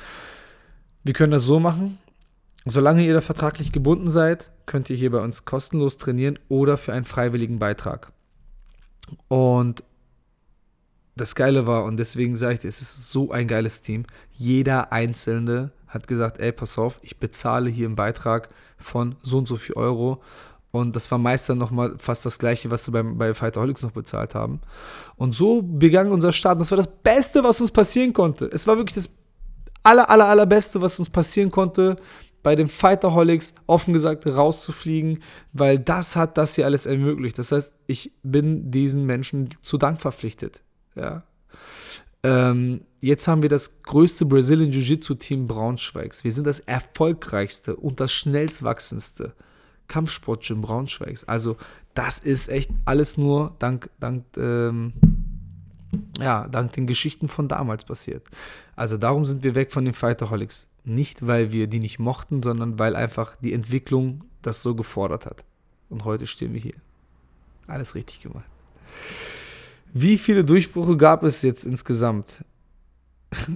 wir können das so machen. Solange ihr da vertraglich gebunden seid, könnt ihr hier bei uns kostenlos trainieren oder für einen freiwilligen Beitrag. Und das Geile war, und deswegen sage ich dir, es ist so ein geiles Team. Jeder Einzelne hat gesagt, ey, pass auf, ich bezahle hier einen Beitrag von so und so viel Euro. Und das war meist dann nochmal fast das gleiche, was sie beim, bei Fighterholics noch bezahlt haben. Und so begann unser Start. Das war das Beste, was uns passieren konnte. Es war wirklich das aller, aller, allerbeste, was uns passieren konnte bei den Fighterholics offen gesagt rauszufliegen, weil das hat das hier alles ermöglicht. Das heißt, ich bin diesen Menschen zu Dank verpflichtet. Ja. Ähm, jetzt haben wir das größte Brazilian Jiu-Jitsu-Team Braunschweigs. Wir sind das erfolgreichste und das schnellst wachsendste Kampfsportgym Braunschweigs. Also das ist echt alles nur dank, dank, ähm, ja, dank den Geschichten von damals passiert. Also darum sind wir weg von den Fighterholics. Nicht, weil wir die nicht mochten, sondern weil einfach die Entwicklung das so gefordert hat. Und heute stehen wir hier. Alles richtig gemacht. Wie viele Durchbrüche gab es jetzt insgesamt?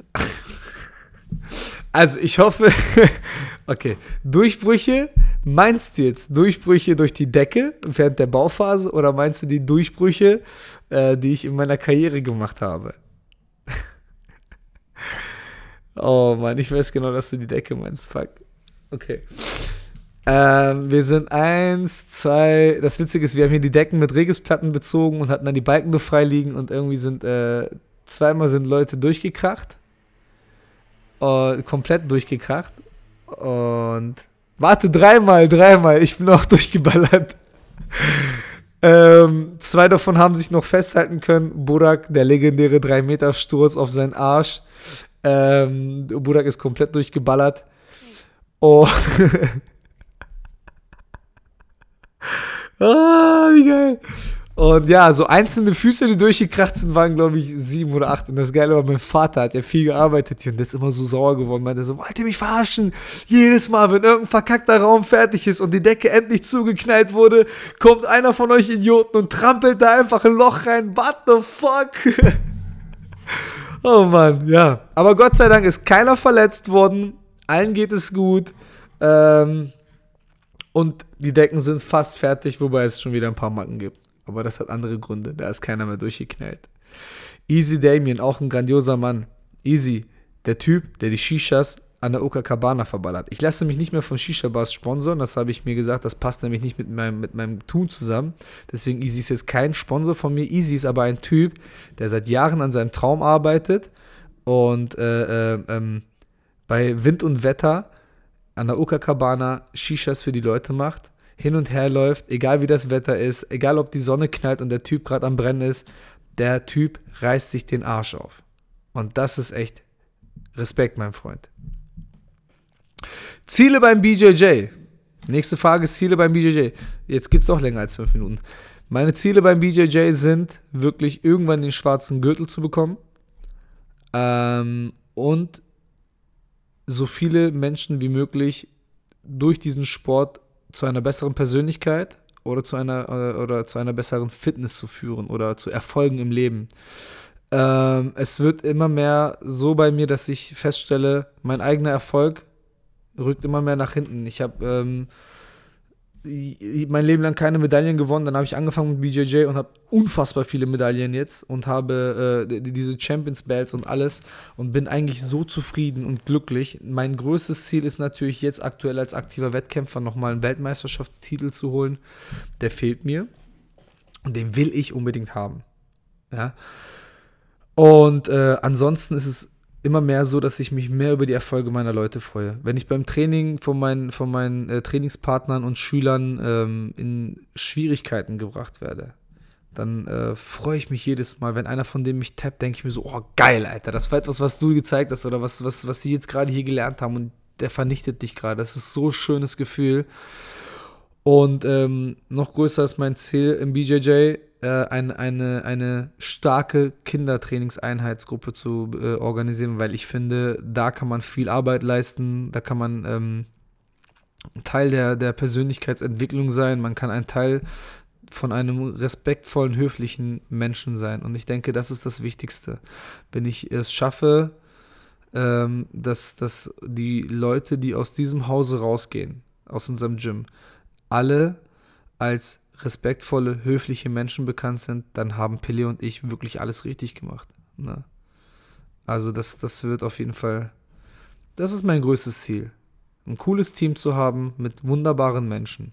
also ich hoffe, okay, Durchbrüche, meinst du jetzt Durchbrüche durch die Decke während der Bauphase oder meinst du die Durchbrüche, äh, die ich in meiner Karriere gemacht habe? Oh Mann, ich weiß genau, dass du die Decke meinst. Fuck. Okay. Ähm, wir sind eins, zwei. Das Witzige ist, wir haben hier die Decken mit Regisplatten bezogen und hatten dann die Balken befrei liegen und irgendwie sind äh, zweimal sind Leute durchgekracht. Uh, komplett durchgekracht. Und warte, dreimal, dreimal. Ich bin auch durchgeballert. ähm, zwei davon haben sich noch festhalten können. Burak, der legendäre 3-Meter-Sturz auf seinen Arsch. Ähm, Budak ist komplett durchgeballert. Oh. ah, wie geil. Und ja, so einzelne Füße, die durchgekracht sind, waren, glaube ich, sieben oder acht. Und das Geile war, mein Vater hat ja viel gearbeitet hier und der ist immer so sauer geworden. Meinte so, wollt ihr mich verarschen? Jedes Mal, wenn irgendein verkackter Raum fertig ist und die Decke endlich zugeknallt wurde, kommt einer von euch Idioten und trampelt da einfach ein Loch rein. What the fuck? Oh Mann, ja. Aber Gott sei Dank ist keiner verletzt worden. Allen geht es gut. Ähm, und die Decken sind fast fertig, wobei es schon wieder ein paar Macken gibt. Aber das hat andere Gründe. Da ist keiner mehr durchgeknallt. Easy Damien, auch ein grandioser Mann. Easy, der Typ, der die Shishas an der Oka Cabana verballert. Ich lasse mich nicht mehr von Shisha Bars sponsern, das habe ich mir gesagt, das passt nämlich nicht mit meinem, mit meinem Tun zusammen. Deswegen Easy ist jetzt kein Sponsor von mir. Easy ist aber ein Typ, der seit Jahren an seinem Traum arbeitet und äh, äh, ähm, bei Wind und Wetter an der Uka-Cabana Shishas für die Leute macht, hin und her läuft, egal wie das Wetter ist, egal ob die Sonne knallt und der Typ gerade am Brennen ist, der Typ reißt sich den Arsch auf. Und das ist echt Respekt, mein Freund. Ziele beim BJJ. Nächste Frage ist Ziele beim BJJ. Jetzt geht es doch länger als fünf Minuten. Meine Ziele beim BJJ sind wirklich irgendwann den schwarzen Gürtel zu bekommen ähm, und so viele Menschen wie möglich durch diesen Sport zu einer besseren Persönlichkeit oder zu einer oder, äh, oder zu einer besseren Fitness zu führen oder zu Erfolgen im Leben. Ähm, es wird immer mehr so bei mir, dass ich feststelle, mein eigener Erfolg rückt immer mehr nach hinten. Ich habe ähm, mein Leben lang keine Medaillen gewonnen. Dann habe ich angefangen mit BJJ und habe unfassbar viele Medaillen jetzt und habe äh, diese Champions Belts und alles und bin eigentlich so zufrieden und glücklich. Mein größtes Ziel ist natürlich jetzt aktuell als aktiver Wettkämpfer nochmal einen Weltmeisterschaftstitel zu holen. Der fehlt mir und den will ich unbedingt haben. Ja. Und äh, ansonsten ist es immer mehr so, dass ich mich mehr über die Erfolge meiner Leute freue. Wenn ich beim Training von meinen, von meinen äh, Trainingspartnern und Schülern ähm, in Schwierigkeiten gebracht werde, dann äh, freue ich mich jedes Mal, wenn einer von denen mich tappt, denke ich mir so, oh geil, Alter, das war etwas, was du gezeigt hast oder was, was, was sie jetzt gerade hier gelernt haben und der vernichtet dich gerade. Das ist so ein schönes Gefühl. Und ähm, noch größer ist mein Ziel im BJJ, äh, ein, eine, eine starke Kindertrainingseinheitsgruppe zu äh, organisieren, weil ich finde, da kann man viel Arbeit leisten, da kann man ähm, Teil der, der Persönlichkeitsentwicklung sein, man kann ein Teil von einem respektvollen, höflichen Menschen sein. Und ich denke, das ist das Wichtigste. Wenn ich es schaffe, ähm, dass, dass die Leute, die aus diesem Hause rausgehen, aus unserem Gym, alle als respektvolle, höfliche Menschen bekannt sind, dann haben Pele und ich wirklich alles richtig gemacht. Ne? Also das, das wird auf jeden Fall, das ist mein größtes Ziel. Ein cooles Team zu haben mit wunderbaren Menschen.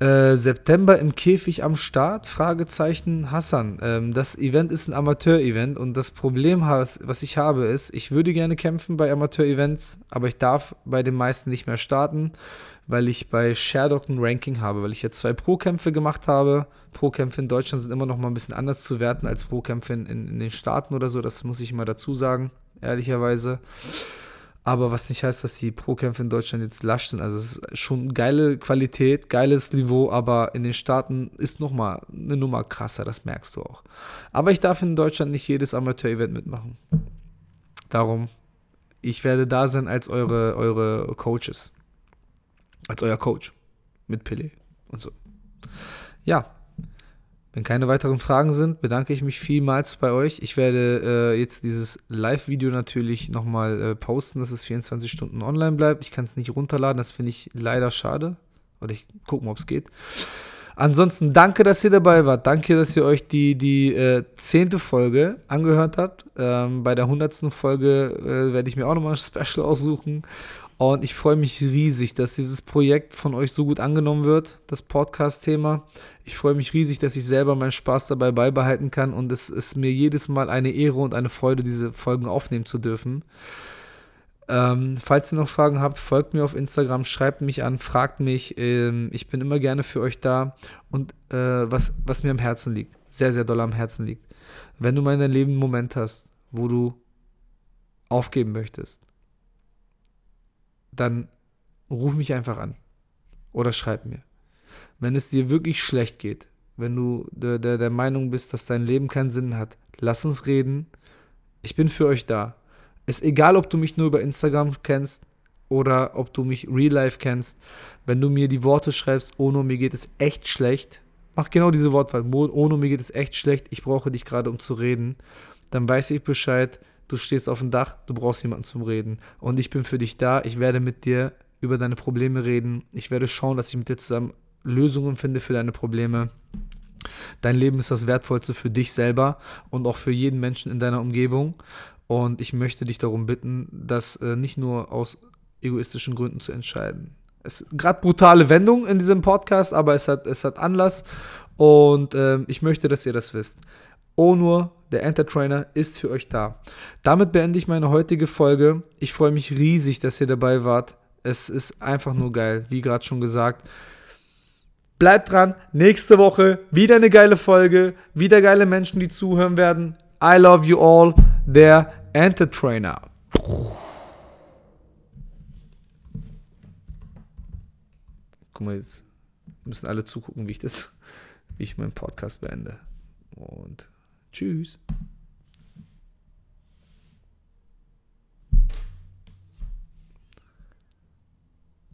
Äh, September im Käfig am Start? Fragezeichen Hassan. Ähm, das Event ist ein Amateur-Event und das Problem, was ich habe, ist, ich würde gerne kämpfen bei Amateur-Events, aber ich darf bei den meisten nicht mehr starten weil ich bei Sherdog ein Ranking habe, weil ich jetzt zwei Pro-Kämpfe gemacht habe. Pro-Kämpfe in Deutschland sind immer noch mal ein bisschen anders zu werten als Pro-Kämpfe in, in, in, den Staaten oder so. Das muss ich mal dazu sagen, ehrlicherweise. Aber was nicht heißt, dass die Pro-Kämpfe in Deutschland jetzt lasch sind. Also es ist schon geile Qualität, geiles Niveau, aber in den Staaten ist noch mal eine Nummer krasser, das merkst du auch. Aber ich darf in Deutschland nicht jedes Amateur-Event mitmachen. Darum, ich werde da sein als eure, eure Coaches als euer Coach mit Pele und so. Ja, wenn keine weiteren Fragen sind, bedanke ich mich vielmals bei euch. Ich werde äh, jetzt dieses Live-Video natürlich nochmal äh, posten, dass es 24 Stunden online bleibt. Ich kann es nicht runterladen, das finde ich leider schade. Oder ich gucke mal, ob es geht. Ansonsten danke, dass ihr dabei wart. Danke, dass ihr euch die, die äh, zehnte Folge angehört habt. Ähm, bei der hundertsten Folge äh, werde ich mir auch nochmal ein Special aussuchen. Und ich freue mich riesig, dass dieses Projekt von euch so gut angenommen wird, das Podcast-Thema. Ich freue mich riesig, dass ich selber meinen Spaß dabei beibehalten kann und es ist mir jedes Mal eine Ehre und eine Freude, diese Folgen aufnehmen zu dürfen. Ähm, falls ihr noch Fragen habt, folgt mir auf Instagram, schreibt mich an, fragt mich. Ähm, ich bin immer gerne für euch da. Und äh, was, was mir am Herzen liegt, sehr, sehr doll am Herzen liegt. Wenn du mal in deinem Leben einen Moment hast, wo du aufgeben möchtest, dann ruf mich einfach an oder schreib mir. Wenn es dir wirklich schlecht geht, wenn du der, der, der Meinung bist, dass dein Leben keinen Sinn hat, lass uns reden. Ich bin für euch da. Ist egal, ob du mich nur über Instagram kennst oder ob du mich real life kennst. Wenn du mir die Worte schreibst, Ono, mir geht es echt schlecht, mach genau diese Wortwahl. Ono, mir geht es echt schlecht, ich brauche dich gerade, um zu reden. Dann weiß ich Bescheid du stehst auf dem Dach, du brauchst jemanden zum Reden. Und ich bin für dich da, ich werde mit dir über deine Probleme reden. Ich werde schauen, dass ich mit dir zusammen Lösungen finde für deine Probleme. Dein Leben ist das Wertvollste für dich selber und auch für jeden Menschen in deiner Umgebung. Und ich möchte dich darum bitten, das äh, nicht nur aus egoistischen Gründen zu entscheiden. Es gerade brutale Wendung in diesem Podcast, aber es hat, es hat Anlass und äh, ich möchte, dass ihr das wisst. Onur, der Entertrainer, ist für euch da. Damit beende ich meine heutige Folge. Ich freue mich riesig, dass ihr dabei wart. Es ist einfach nur geil, wie gerade schon gesagt. Bleibt dran, nächste Woche wieder eine geile Folge, wieder geile Menschen, die zuhören werden. I love you all, der Entertrainer. Guck mal, jetzt müssen alle zugucken, wie ich das, wie ich meinen Podcast beende. Und tschüss.